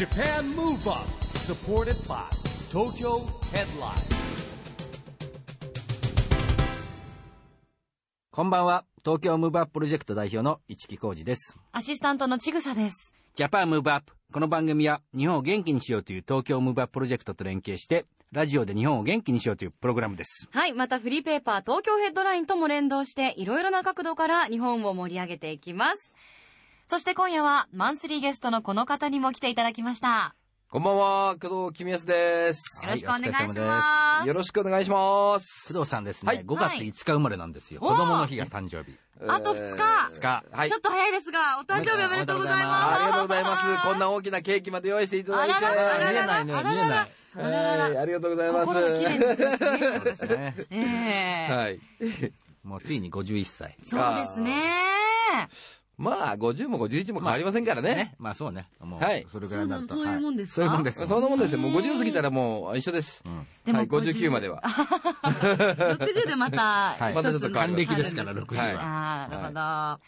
Japan Move Up supported by Tokyo Headline こんばんは。東京ムーブアッププロジェクト代表の一木広治です。アシスタントのちぐさです。 Japan Move Up。この番組は日本を元気にしようという東京ムーブアッププロジェクトと連携して、ラジオで日本を元気にしようというプログラムです。はい、またフリーペーパー東京ヘッドラインとも連動して、いろいろな角度から日本を盛り上げていきます。そして今夜はマンスリーゲストのこの方にも来ていただきました。こんばんは、工藤公康です。よろしくお願いします。よろしくお願いします。工藤さんですね、はい5月5日生まれなんですよ。はい子供の日が誕生日。あと2日2日。はいちょ。っと早いですが、お誕生日おめでとうございます。ありがとうございます。こんな大きなケーキまで用意していただいて。あららあらら見えないね、見えない。はいありがとうございます。心が綺麗ですね。そうですね。ええはい。もうついに51歳。そうですね。まあ、50も51も変わりませんからね。まあそうね。もう、はいそれぐらいになると。そういうもんですか？はいそういうもんです。そんなもんですよ。もう50過ぎたらもう一緒です。うんでもはい、59までは。60でまた はい一つまたちょっと還暦ですから、はい60はいは。あーなるほ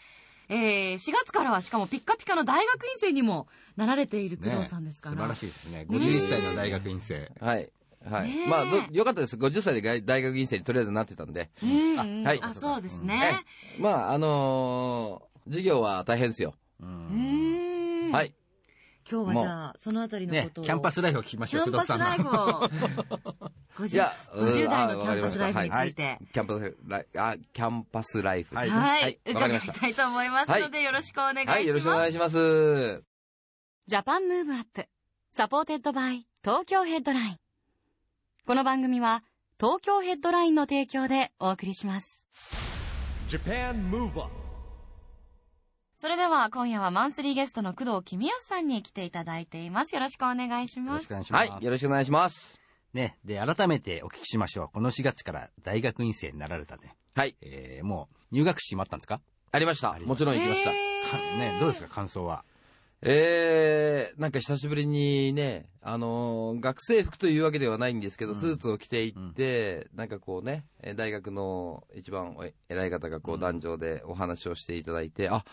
ど。えー、4月からはしかもピッカピカの大学院生にもなられている工藤さんですから。素晴らしいですね。51歳の大学院生。はい。はいまあ、どよかったです。50歳で大学院生にとりあえずなってたんで。うんあはいあ、そうですえね。えまあ、あのー授業は大変ですよ。う。うんんはい。今日はじゃあ、そのあたりのねこと、を。キャンパスライフを聞きましょう、キャンパス。ライフを。50, いや50代のキうんャンパスライフについあて。キャンパスライフ、あ、キャンパスライフ。はいはい、伺い。たいと思いますので、よろしくお願いします。はい、よろしくお願いします。Japan Move Up supported by Tokyo Headline この番組は東京ヘッドラインの提供でお送りします Japan Move Up それでは今夜はマンスリーゲストの工藤公康さんに来ていただいていますよろしくお願いしよますろしくお願いします。はい、よろしくお願いします。ね、で、改めてお聞きしましょう。この4月から大学院生になられたね。はい、えー、もう入学式もあったんですか？ありました。もちろん行きました。ね、どうですか、感想は？えー、なんか久しぶりにね、あのー学生服というわけではないんですけど、うん。スーツを着ていって、なんかこうね、えー大学の一番お偉い方がこう壇上でお話をしていただいて、あ、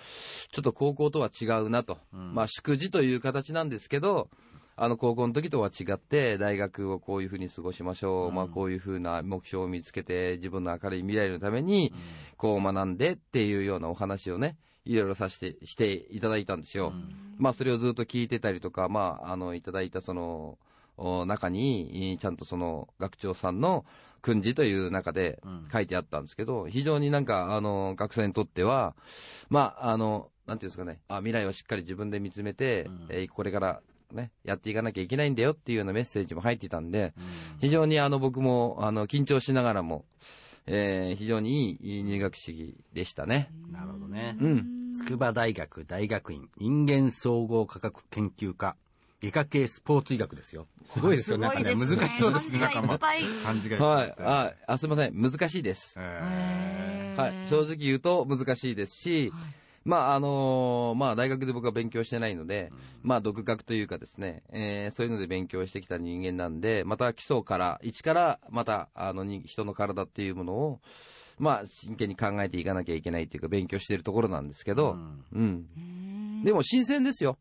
ちょっと高校とは違うなと。うん。まあ、祝辞という形なんですけど、あの高校の時とは違って、大学をこういうふうに過ごしましょう。うん。まあ、こういうふうな目標を見つけて、自分の明るい未来のために、こう学んでっていうようなお話をね、いろいろさせて、していただいたんですよ。まあ、それをずっと聞いてたりとか、まあ、あの、いただいたその、お中に、ちゃんとその、学長さんの訓示という中でうん書いてあったんですけど、非常になんか、あの、学生にとっては、まあ、あの、なんていうんですかね、あ未来をしっかり自分で見つめて、うんえーこれからね、やっていかなきゃいけないんだよっていうようなメッセージも入っていたんで、うん非常にあの、僕も、あの、緊張しながらも、えー非常にいい入学式でしたね。なるほどね。うん。筑波大学大学院人間総合科学研究科外科系スポーツ医学ですよ。すごいですよね。なんかね、難しそうですね。なんかがいっ漢字がはい。あ、あすみません。難しいです。はい。正直言うと難しいですし、まあ、あのーまあ、大学で僕は勉強してないので、まあ、独学というかですね、えーそういうので勉強してきた人間なんで、また基礎から、一から、また、あの、に人の体っていうものを、まあ、真剣に考えていかなきゃいけないっていうか、勉強しているところなんですけど、うん。うん。でも、新鮮ですよ。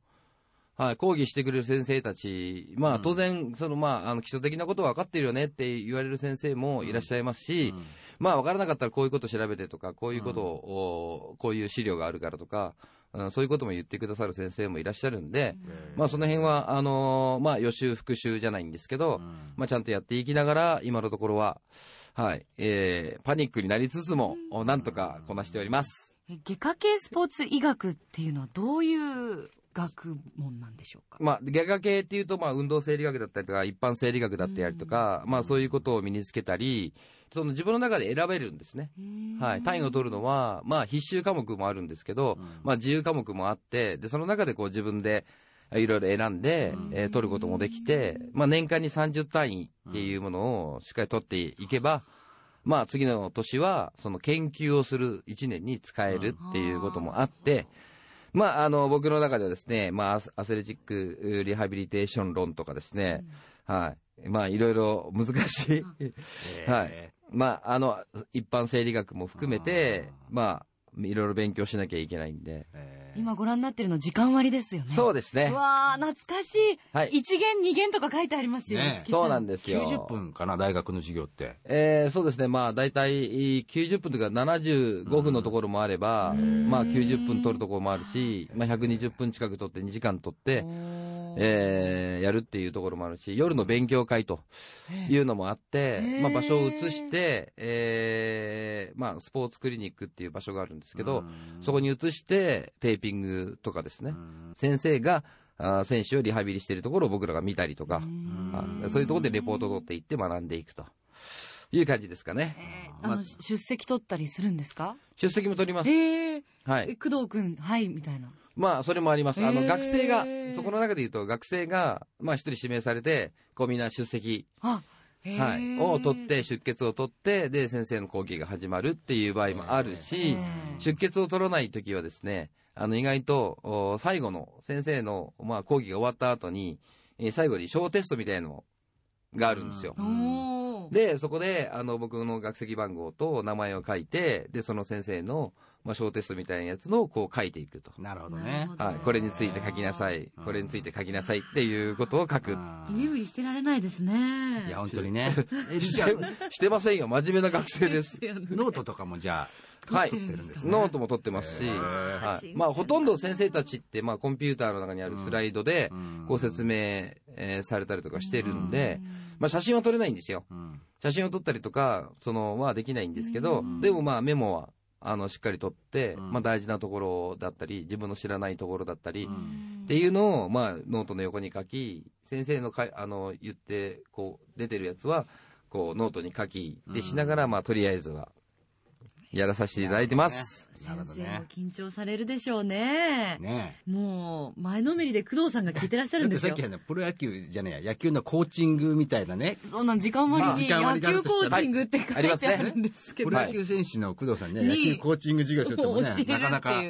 はい、講義してくれる先生たち、まあ、当然、その、まあ、あの、基礎的なことは分かってるよねって言われる先生もいらっしゃいますし、まあ、分からなかったらこういうこと調べてとか、こういうことを、おこういう資料があるからとか、うん、そういうことも言ってくださる先生もいらっしゃるんで、まあ、その辺は、あのーまあ、予習復習じゃないんですけど、まあ、ちゃんとやっていきながら、今のところは、はい、えー、パニックになりつつも、おなんとかこなしております。え外科系スポーツ医学っていうのはどういう学問なんでしょうか？まあ、外科系っていうと、まあ、運動生理学だったりとか、一般生理学だったりとか、まあ、そういうことを身につけたり、その自分の中で選べるんですね。はい。単位を取るのは、まあ、必修科目もあるんですけど、まあ、自由科目もあって、で、その中でこう自分で、いろいろ選んで、えー取ることもできて、まあ、年間に30単位っていうものをしっかり取っていけば、まあ、次の年は、その研究をする1年に使えるっていうこともあって、まあ、あの、僕の中ではですね、まあ、アスレチックリハビリテーション論とかですね、はい。まあ、いろいろ難しい。はい。まあ、あの、一般生理学も含めて、まあ、いろいろ勉強しなきゃいけないんで。え今ご覧になってるの時間割ですよね。そうですねう。わー、懐かしい。はい一元二元とか書いてありますよ。ねそうなんですよ。90分かな、大学の授業って。えーそうですね、まあ、大体90分というか75分のところもあれば、まあ、90分取るところもあるし、まあ、120分近く取って2時間取って、えーやるっていうところもあるし、夜の勉強会というのもあって、まあ、場所を移して、えーまあ、スポーツクリニックっていう場所があるんですけど、そこに移して、テーピングとかですね、先生が、あー選手をリハビリしているところを僕らが見たりとか、あそういうところでレポートを取っていって学んでいくという感じですかね。あの、出席取ったりするんですか？出席も取ります。へえ。はい。工藤くん、はい、みたいな。まあ、それもあります。あの、学生が、そこの中で言うと、学生が、まあ、一人指名されて、こうみんな出席、はい、を取って、出血を取って、で、先生の講義が始まるっていう場合もあるし、出血を取らないときはですね、あの、意外と、お最後の先生の、まあ、講義が終わった後に、えー最後に小テストみたいのがあるんですよ。で、そこで、あの、僕の学籍番号と名前を書いて、で、その先生の、まあ、小テストみたいなやつの、こう書いていくと。なるほどねはい。これについて書きなさい。これについて書きなさいっていうことを書く。居眠りしてられないですね。いや、本当にね。え、じゃしてませんよ。真面目な学生です。あ、ノートとかもじゃあ、はい。ノートも取ってますし、はい。まあ、ほとんど先生たちって、まあ、コンピューターの中にあるスライドでうん、こう説明、えーされたりとかしてるんで、まあ、写真は撮れないんですよ。うん。写真を撮ったりとか、その、はできないんですけど、でもまあ、メモは、あの、しっかり撮って、うん。まあ、大事なところだったり、自分の知らないところだったり、うん。っていうのを、まあ、ノートの横に書き、先生のかいあの言って、こう、出てるやつは、こう、ノートに書き、で、しながら、まあ、とりあえずは、やらさせていただいてます。先生も緊張されるでしょうね。ねもう、前のめりで工藤さんが聞いてらっしゃるんですよ。だってさっき。はね、プロ野球じゃねえや、野球のコーチングみたいなね、そんなん時間割に野球コーチングって書いてあるんですけど。プロ野球選手の工藤さんね、に野球コーチング授業するともねなかなか、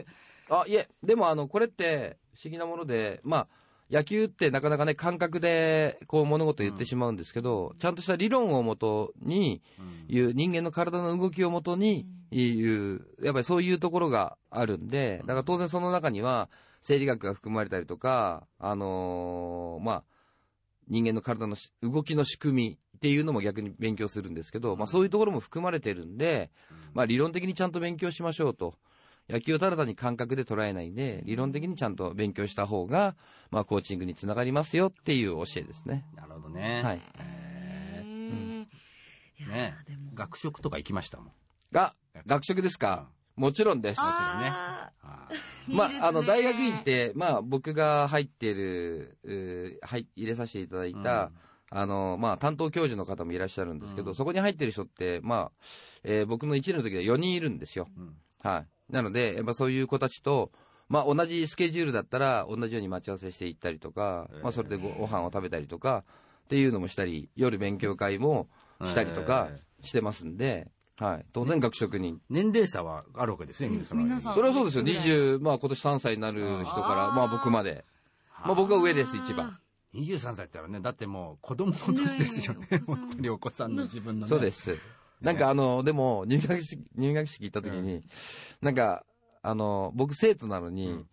あ、いえ、でも、あの、これって、不思議なもので、まあ、野球ってなかなかね、感覚で、こう、物事言ってしまうんですけど、ちゃんとした理論をもとに、いう、人間の体の動きをもとに、いう、やっぱりそういうところがあるんで、だから当然その中には、生理学が含まれたりとか、あのーまあ、人間の体のし動きの仕組みっていうのも逆に勉強するんですけど、まあそういうところも含まれてるんで、まあ理論的にちゃんと勉強しましょうと。野球をただ単に感覚で捉えないで、理論的にちゃんと勉強した方が、まあコーチングにつながりますよっていう教えですね。なるほどね。はい。へーいやねでも学食とか行きましたもん。が、学食ですかもちろんです。ああーまあ、いいですねあの、大学院って、まあ、僕が入ってる、はい、入れさせていただいた、あの、まあ、担当教授の方もいらっしゃるんですけど、うんそこに入ってる人って、まあ、えー僕の1年の時で4人いるんですよ。うんはい。なので、やっぱそういう子たちと、まあ、同じスケジュールだったら、同じように待ち合わせしていったりとか、まあ、それでごご飯を食べたりとか、っていうのもしたり、夜勉強会もしたりとかしてますんで、はい。当然学食に。年齢差はあるわけですね、皆さん。皆さんそれはそうですよ。いくつ20、まあ今年3歳になる人から、まあ僕まで。まあ僕は上です、一番。23歳って言ったらね、だってもう子供の年ですよね。本当にお子さんの自分のね。そうで。す。なんかあの、でも、入学式、入学式行った時に、なんか、あの、僕生徒なのに、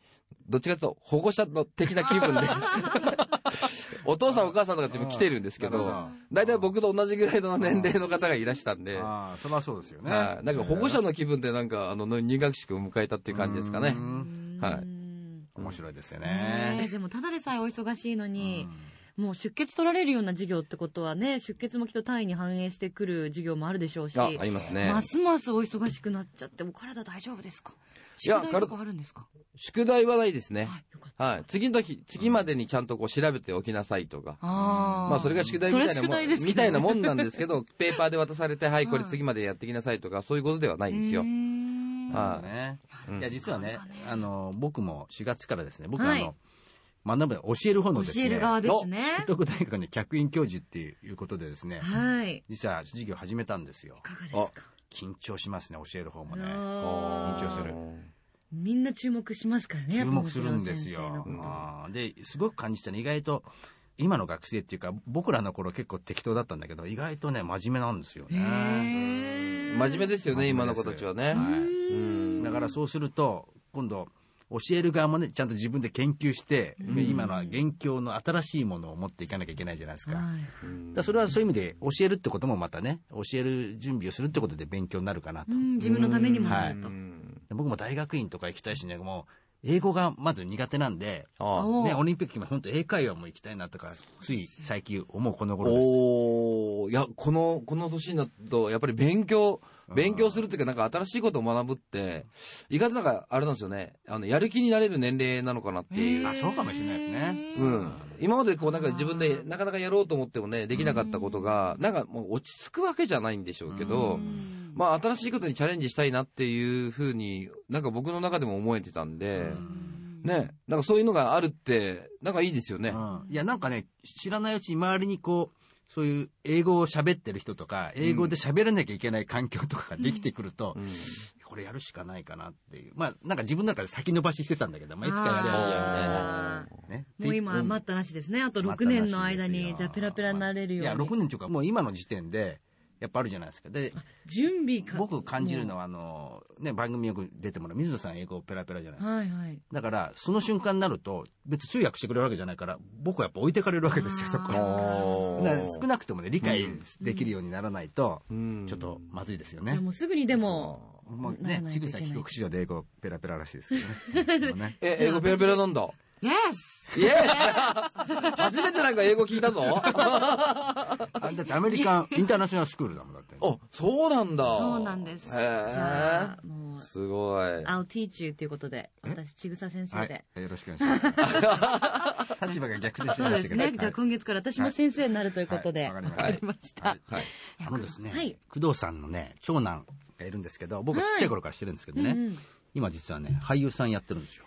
どっちかというと保護者の的な気分で、お父さんお母さんとかっても来てるんですけど大体僕と同じぐらいの年齢の方がいらしたんで、ああ、そりゃそうですよね。はい。なんか保護者の気分でなんか、あの、入学式を迎えたっていう感じですかね。う。ん。はい。うん。面白いですよね。でもただでさえお忙しいのに、もう出血取られるような授業ってことはね出血もきっと単位に反映してくる授業もあるでしょうしあ、ありますね。ま。すますお忙しくなっちゃってお体大丈夫ですか？いや宿題とかあるんですか？宿題はないですね。はいよかった。はい。次の日、次までにちゃんとこう調べておきなさいとか。あー。まあそれが宿題みたいなもん、ですけどみたいなもんなんですけど、ペーパーで渡されて、はい、これ次までやってきなさいとか、そういうことではないんですよ。うー。んはい。いや、実はねあの、僕も4月からですね、僕はい。あの、学ぶ、教える方のですね、教える側ですね。聖徳大学の客員教授っていうことでですね、はい。い実は授業始めたんですよ。かがですか？緊張しますね、教える方もね。緊張する。みんな注目しますからね注目するんですよ。で、すごく感じたの意外と、今の学生っていうか、僕らの頃結構適当だったんだけど、意外とね、真面目なんですよね。真面目ですよね、今の子たちはね。はい。うん。だからそうすると、今度、教える側もね、ちゃんと自分で研究して、今のは現況の新しいものを持っていかなきゃいけないじゃないですか。はいらそれはそういう意味で教えるってこともまたね、教える準備をするってことで勉強になるかなと。うん自分のためにもなると。僕も大学院とか行きたいしね、もう、英語がまず苦手なんで、ね、オリンピックも本当英会話も行きたいなとか、つい最近思うこの頃です。おおいや、この、この年になると、やっぱり勉強、勉強するっていうか、なんか新しいことを学ぶって、意外となんか、あれなんですよね、あの、やる気になれる年齢なのかなっていう。あそうかもしれないですね。うん。今までこうなんか自分でなかなかやろうと思ってもね、できなかったことが、なんかもう落ち着くわけじゃないんでしょうけど、まあ新しいことにチャレンジしたいなっていうふうに、なんか僕の中でも思えてたんで、ね、なんかそういうのがあるって、なんかいいですよね。うんいや、なんかね、知らないうちに周りにこう、そういう英語を喋ってる人とか、英語で喋らなきゃいけない環境とかができてくると、うんこれやるしかないかなっていう。まあ、なんか自分の中で先延ばししてたんだけど、まあ、いつかやればいいや、みたいな。ね。もう今、待ったなしですね。あと6年の間に、じゃあペラペラになれるように。いや、6年というか、もう今の時点で、やっぱあるじゃないですか。で、準備か。僕感じるのは、あの、ね、番組よく出てもらう水野さん英語ペラペラじゃないですか。はいはい。だから、その瞬間になると、別に通訳してくれるわけじゃないから、僕はやっぱ置いてかれるわけですよ、そこ少なくともね、理解できるようにならないと、うんちょっとまずいですよじゃあね。もうすぐにでも、もうねちぐさ帰国子女で英語ペラペラらしいですけどね。ね え、英語ペラペラなんだ？Yes! イエス初めてなんか英語聞いたぞ。あだってアメリカン インターナショナルスクールだもん、だって。あ、そうなんだ。そうなんです。へじゃあ、え。もう、すごい。I'll teach you ということで、私、ちぐさ先生はいで。。よろしくお願いします。立場が逆転しそうですね。じゃあ今月から私も先生になるということで、わはいわかかりました。はいはい。あのですね、はい工藤さんのね、長男がいるんですけど、僕はちっちゃい頃からしてるんですけどね、今実はね、俳優さんやってるんですよ。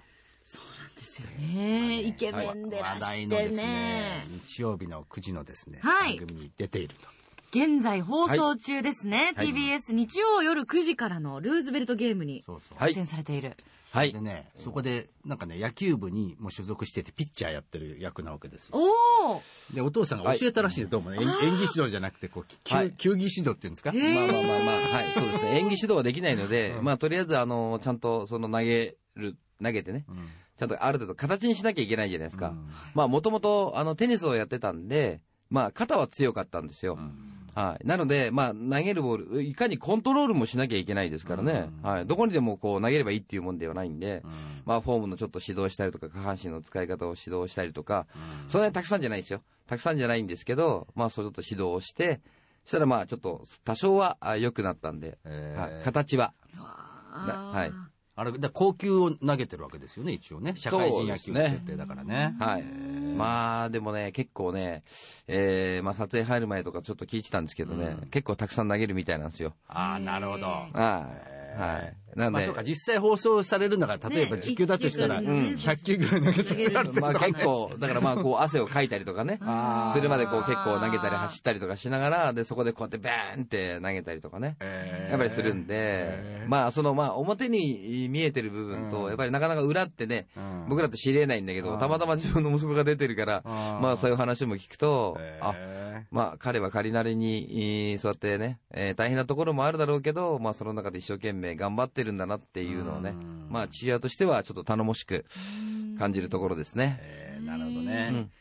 ですよね。イケメンでら話題してのですねね。、日曜日の9時のですね、はい番組に出ていると。現在放送中ですね。はい TBS 日曜夜9時からのルーズベルトゲームにそうそう。はい出演されている。はいで。ね、そこで、なんかね、野球部にも所属してて、ピッチャーやってる役なわけですよ。おおで、お父さんが教えたらしいです、どうもね。演演技指導じゃなくて、こう、球はい球技指導っていうんですか、まあまあまあまあ、はい、そうですね。演技指導はできないので、うんまあとりあえず、あの、ちゃんとその投げる、投げてね、うんちゃんとある程度形にしなきゃいけないじゃないですか。うんまあもともと、あの、テニスをやってたんで、まあ肩は強かったんですよ。うんはい。なので、まあ、投げるボール、いかにコントロールもしなきゃいけないですからね。うんはい。どこにでもこう投げればいいっていうもんではないんで、うんまあ、フォームのちょっと指導したりとか、下半身の使い方を指導したりとか、うんそんなにたくさんじゃないですよ。たくさんじゃないんですけど、まあ、それちょっと指導をして、そしたらまあ、ちょっと多少はあ良くなったんで、えーはい。形は。はいあれ、だ高級を投げてるわけですよね、一応ね。社会人野球の設定だからね。はい。まあ、でもね、結構ね、えー、まあ、撮影入る前とかちょっと聞いてたんですけどね、うん結構たくさん投げるみたいなんですよ。ああ、なるほど。はい。はい。なんで、まあそうか、実際放送されるのが、例えばね実況だとしたら、ね100球ぐらい投げさせられてるまあとかね。結構、だからまあこう汗をかいたりとかね。あー。それまでこう結構投げたり走ったりとかしながら、で、そこでこうやってバーンって投げたりとかね。えー。やっぱりするんで。え、ー。まあそのまあ表に見えてる部分うん。と、やっぱりなかなか裏ってね、うん。僕らって知り得ないんだけど、うん。たまたま自分の息子が出てるから、うん。まあそういう話も聞くと、あ、えまあ彼は仮なりに、えーそうやってね、えー大変なところもあるだろうけど、まあその中で一生懸命頑張ってるんだなっていうのをねうん、まあ父親としてはちょっと頼もしく感じるところですね。えーなるほどうねん。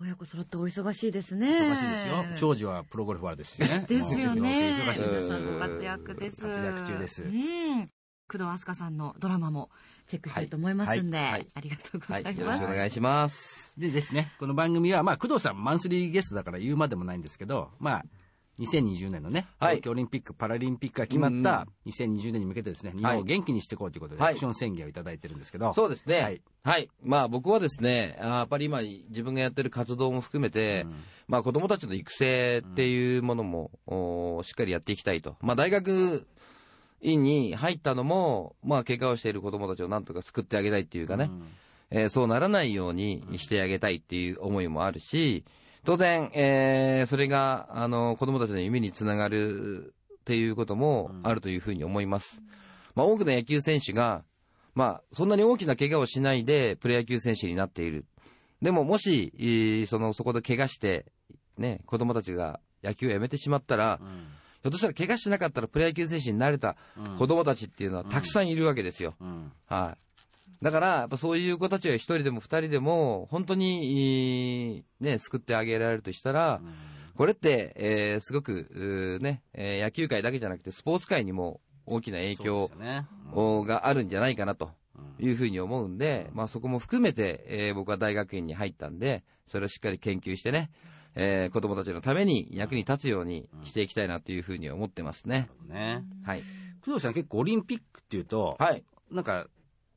親子揃ってお忙しいですね。忙しいですよ。長女はプロゴルファーですしね。ですよね。忙しいです。活躍です。活躍中ですうん。工藤飛鳥さんのドラマもチェックしたいと思いますんで、はいはいありがとうごはい、ざいます。よろしくお願いします。でですね、この番組は、まあ、工藤さんマンスリーゲストだから言うまでもないんですけど、まあ、2020年のね、はい。東京オリンピック・パラリンピックが決まった2020年に向けてですね、日本を元気にしていこうということで、はい。アクション宣言をいただいてるんですけど、そうですね。ははい。い。まあ僕はですね、やっぱり今自分がやってる活動も含めて、うん。まあ子供たちの育成っていうものも、おーしっかりやっていきたいと。まあ大学院に入ったのも、まあ怪我をしている子供たちをなんとか救ってあげたいっていうかね、えーそうならないようにしてあげたいっていう思いもあるし、当然、えーそれが、あの、子供たちの夢につながるっていうこともあるというふうに思います。まあ多くの野球選手が、まあそんなに大きな怪我をしないでプロ野球選手になっている。でももし、えーその、そこで怪我して、ね、子供たちが野球をやめてしまったら、うんひょっとしたら怪我しなかったらプロ野球選手になれたうん子供たちっていうのはたくさんいるわけですよ。うんはい。だから、やっぱそういう子たちが一人でも二人でも、本当に、ね、救ってあげられるとしたら、これって、えーすごく、ね、えー野球界だけじゃなくて、スポーツ界にも大きな影響そうですよねをがあるんじゃないかなというふうに思うんで、まあそこも含めて、えー僕は大学院に入ったんで、それをしっかり研究してね、えー子供たちのために役に立つようにしていきたいなというふうに思ってますね。ねはい。工藤さん結構オリンピックっていうと、はい。なんか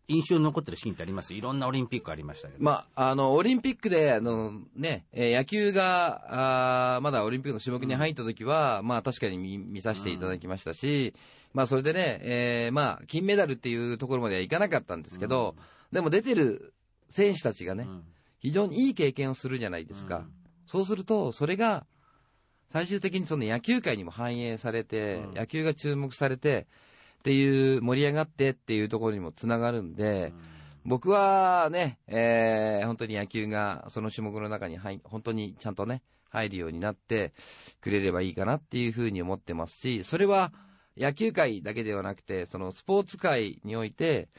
印象に残ってるシーンってあります？いろんなオリンピックありましたけど。まあ、あの、オリンピックで、あの、ね、えー野球が、あーまだオリンピックの種目に入った時は、まあ確かに見見させていただきましたし、まあそれでね、えーまあ、金メダルっていうところまではいかなかったんですけど、でも出てる選手たちがね、うん。非常にいい経験をするじゃないですか。うん。そうすると、それが、最終的にその野球界にも反映されて、うん。野球が注目されて、っていう、盛り上がってっていうところにもつながるんで、僕はね、えー本当に野球がその種目の中に入、本当にちゃんとね、入るようになってくれればいいかなっていうふうに思ってますし、それは野球界だけではなくて、そのスポーツ界において、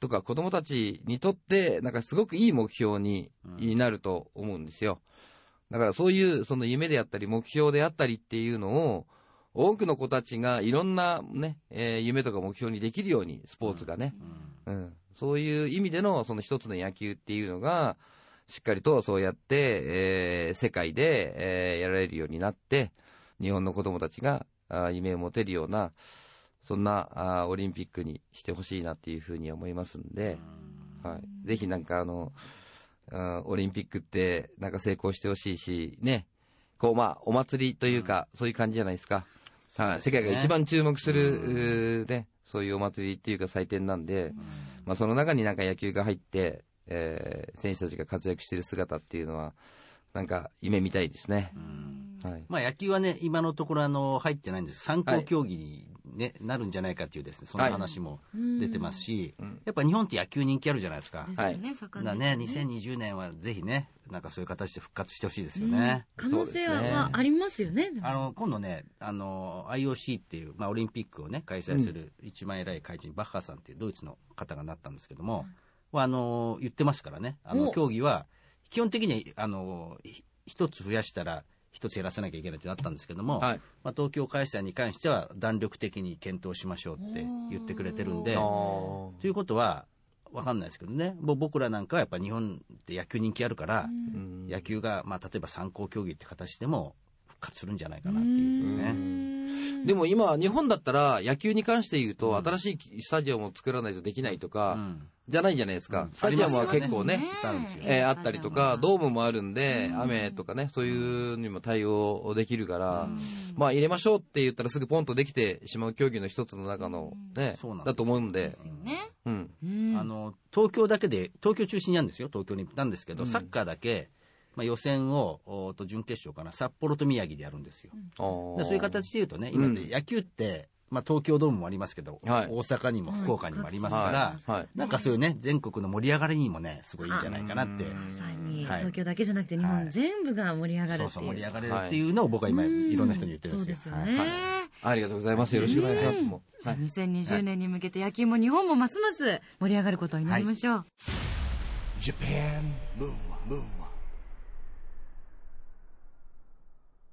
とか子供たちにとって、なんかすごくいい目標にうんなると思うんですよ。だからそういうその夢であったり目標であったりっていうのを、多くの子たちがいろんなね、えー夢とか目標にできるように、スポーツがね、うん、そういう意味でのその一つの野球っていうのが、しっかりとそうやって、えー世界で、えーやられるようになって、日本の子供たちがあー夢を持てるような、そんなあーオリンピックにしてほしいなっていうふうに思いますんで、はい、ぜひなんかあの、オリンピックってなんか成功してほしいし、ね、こうまあお祭りというか、そういう感じじゃないですか。はい、世界が一番注目する、ね、そういうお祭りっていうか祭典なんで、まあ、その中になんか野球が入って、えー選手たちが活躍している姿っていうのは、なんか夢見たいですね。はい。まあ野球はね、今のところあの入ってないんです。参考競技に、ねなるんじゃないかっていうですね、そんな話も出てますし、うん。やっぱ日本って野球人気あるじゃないですか。ですよね、だね、2020年はぜひね、なんかそういう形で復活してほしいですよね。可能性はありますよね。あの今度ね、あの IOC っていう、まあ、オリンピックを、ね、開催する一番偉い会長にバッハさんっていうドイツの方がなったんですけども、まあ、あの言ってますからね、あのお。競技は基本的にあのひ一つ増やしたら一つ減らさなきゃいけないってなったんですけども、はい。まあ、東京開催に関しては弾力的に検討しましょうって言ってくれてるんで。あということは、わかんないですけどね、もう僕らなんかはやっぱ日本って野球人気あるから、ーうん野球が、まあ、例えば参考競技って形でも復活するんじゃないかなっていうね。でも今、日本だったら野球に関して言うと、新しいスタジアムを作らないとできないとか、うん。じゃないじゃないですか。うん。スタジアムは結構ね、えーあったりとか、ドームもあるんで、雨とかね、そういうにも対応できるから、まあ入れましょうって言ったらすぐポンとできてしまう競技の一つの中のねそうなんです、だと思うんで。うん。うん。あの東京だけで、東京中心にあるんですよ、東京に。なんですけど、サッカーだけ、まあ、予選をおと準決勝かな、札幌と宮城でやるんですよ。あーでそういう形で言うとね、今野球って、まあ、東京ドームもありますけど、はい大阪にも福岡にもありますから、はい。はい。なんかそういうね、全国の盛り上がりにもね、すごいいいんじゃないかなって。まさにはい東京だけじゃなくて日本はい全部が盛り上がるっていう。そうそう、盛り上がれるっていうのを僕は今、いろんな人に言ってるんそうですよ。ですよね。はいありがとうございます。よろしくお願いします。もうじゃあ2020年に向けて野球も日本もますます盛り上がることになりましょう。Japan Move Up,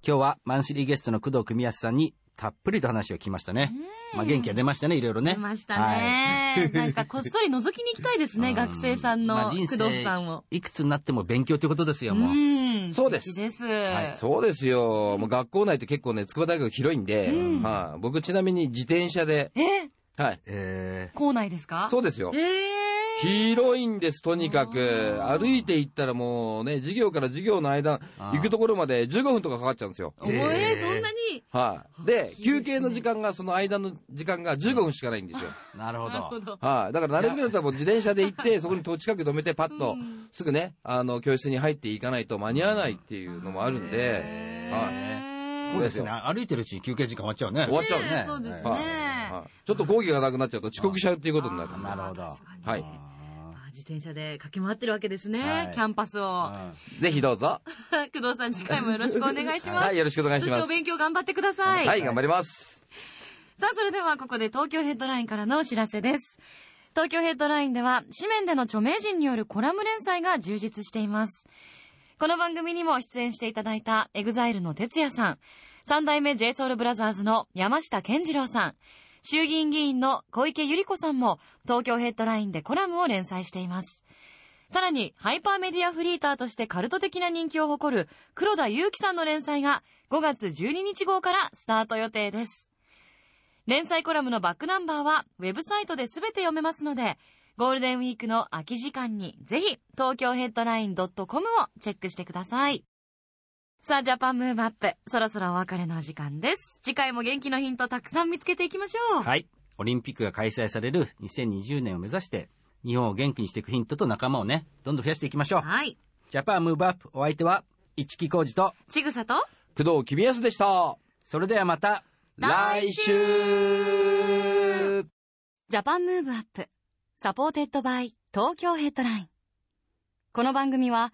今日はマンスリーゲストの工藤組康さんにたっぷりと話を聞きましたね。まあ元気が出ましたね、いろいろね。出ましたね。なんかこっそり覗きに行きたいですね、うん学生さんのまあ工藤さんを。いくつになっても勉強ってことですよ、もう。んそうですです。はいそうですよ。もう学校内って結構ね、筑波大学広いんで、はい。僕ちなみに自転車で、え、はい。え校内ですか？そうですよ。えー広いんです、とにかく。歩いて行ったらもうね、授業から授業の間、行くところまで15分とかかかっちゃうんですよ。おえー、そんなに？はい。で、休憩の時間が、その間の時間が15分しかないんですよ。ー、なるほど。なるほど。はい。だからなるべくだったらもう自転車で行って、そこに近く止めて、パッと、すぐね、あの、教室に入っていかないと間に合わないっていうのもあるんで、はい。そうですね。歩いてるうちに休憩時間終わっちゃうね。終わっちゃうねそうですねちょっと講義がなくなっちゃうと遅刻しちゃうっていうことになる。なるほど。はい。あ自転車で駆け回ってるわけですね、はいキャンパスを。あぜひどうぞ。工藤さん、次回もよろしくお願いします。はい、よろしくお願いします。そしてお勉強頑張ってください。はい、頑張ります。さあ、それではここで東京ヘッドラインからのお知らせです。東京ヘッドラインでは紙面での著名人によるコラム連載が充実しています。この番組にも出演していただいた EXILEの TETSUYAさん、三代目 J SOUL BROTHERS の山下健二郎さん、衆議院議員の小池百合子さんも東京ヘッドラインでコラムを連載しています。さらに、ハイパーメディアフリーターとしてカルト的な人気を誇る黒田勇樹さんの連載が5月12日号からスタート予定です。連載コラムのバックナンバーはウェブサイトで全て読めますので、ゴールデンウィークの空き時間にぜひ東京ヘッドライン .com をチェックしてください。さあ、ジャパンムーブアップ、そろそろお別れのお時間です。次回も元気のヒントたくさん見つけていきましょう。はい。オリンピックが開催される2020年を目指して、日本を元気にしていくヒントと仲間をね、どんどん増やしていきましょう。はい。Japan Move Up、お相手は、一木広治と、ちぐさと、工藤公康でした。それではまた、来週 Japan Move Up, supported by 東京ヘッドライン。この番組は